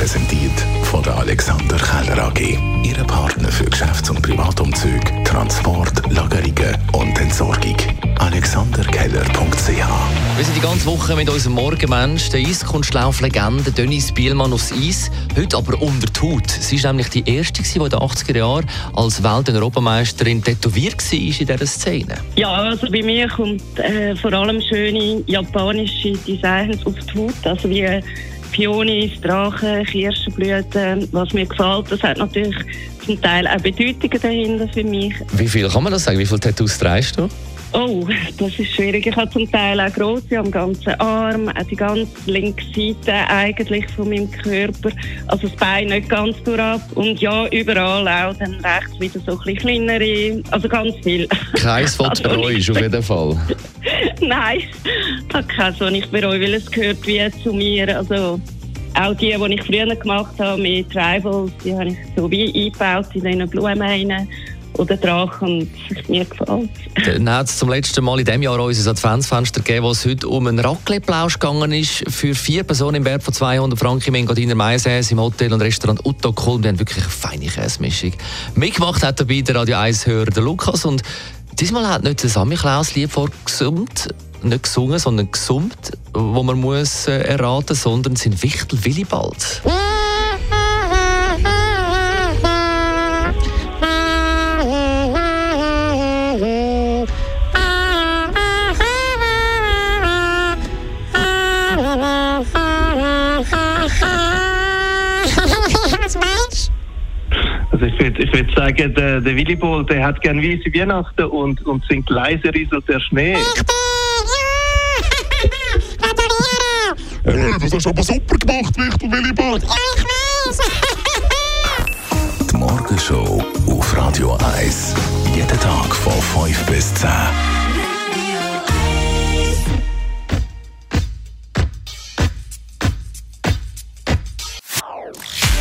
präsentiert von der Alexander Keller AG. Ihre Partner für Geschäfts- und Privatumzüge, Transport, Lagerungen und Entsorgung. AlexanderKeller.ch Wir sind die ganze Woche mit unserem Morgenmensch, der Eiskunstlauflegende Dennis Bielmann aufs Eis, heute aber unter die Haut. Sie ist nämlich die erste, die in den 80er Jahren als Welt- und Europameisterin tätowiert war in dieser Szene. Ja, also bei mir kommt äh, vor allem schöne japanische Designs auf die Haut, also wie Pionis, Drachen, Kirschenblüten, was mir gefällt. Das hat natürlich zum Teil auch Bedeutungen dahinter für mich. Wie viel kann man das sagen? Wie viele Tattoos trägst du? Oh, das ist schwierig. Ich habe zum Teil auch grosse am ganzen Arm, auch die ganze linke Seite eigentlich von meinem Körper. Also das Bein nicht ganz durchab. Und ja, überall auch dann rechts wieder so ein bisschen kleinere, also ganz viel. Keins von Also bereust, auf jeden Fall. Nein, ich habe keins, was ich bereue, weil es gehört wie zu mir. Also auch die, die ich früher gemacht habe mit Tribals, die habe ich so wie eingebaut in diesen Blumen rein oder Drachen und mir gefällt. Dann hat es zum letzten Mal in diesem Jahr unser Adventsfenster gegeben, wo es heute um einen Raclette-Plausch gegangen ist für vier Personen im Wert von 200 Franken im Engadiner Maisäß im Hotel und Restaurant Utto Kulm. Die haben wirklich eine feine Käsemischung. Mitgemacht hat dabei der Radio 1-Hörer Lukas und diesmal hat nicht der Sammy Klaus Lied vorgesummt, nicht gesungen, sondern gesummt, wo man muss äh, erraten, sondern sein Wichtel Willibald. Also ich würde ich würd sagen, der, der Willy Boll, der hat gern weiße Weihnachten und, und singt leise rieselt der Schnee. Hey, das hast du aber super gemacht, Wichtel Willibald. Die Morgenshow auf Radio 1. Jeden Tag von 5 bis 10.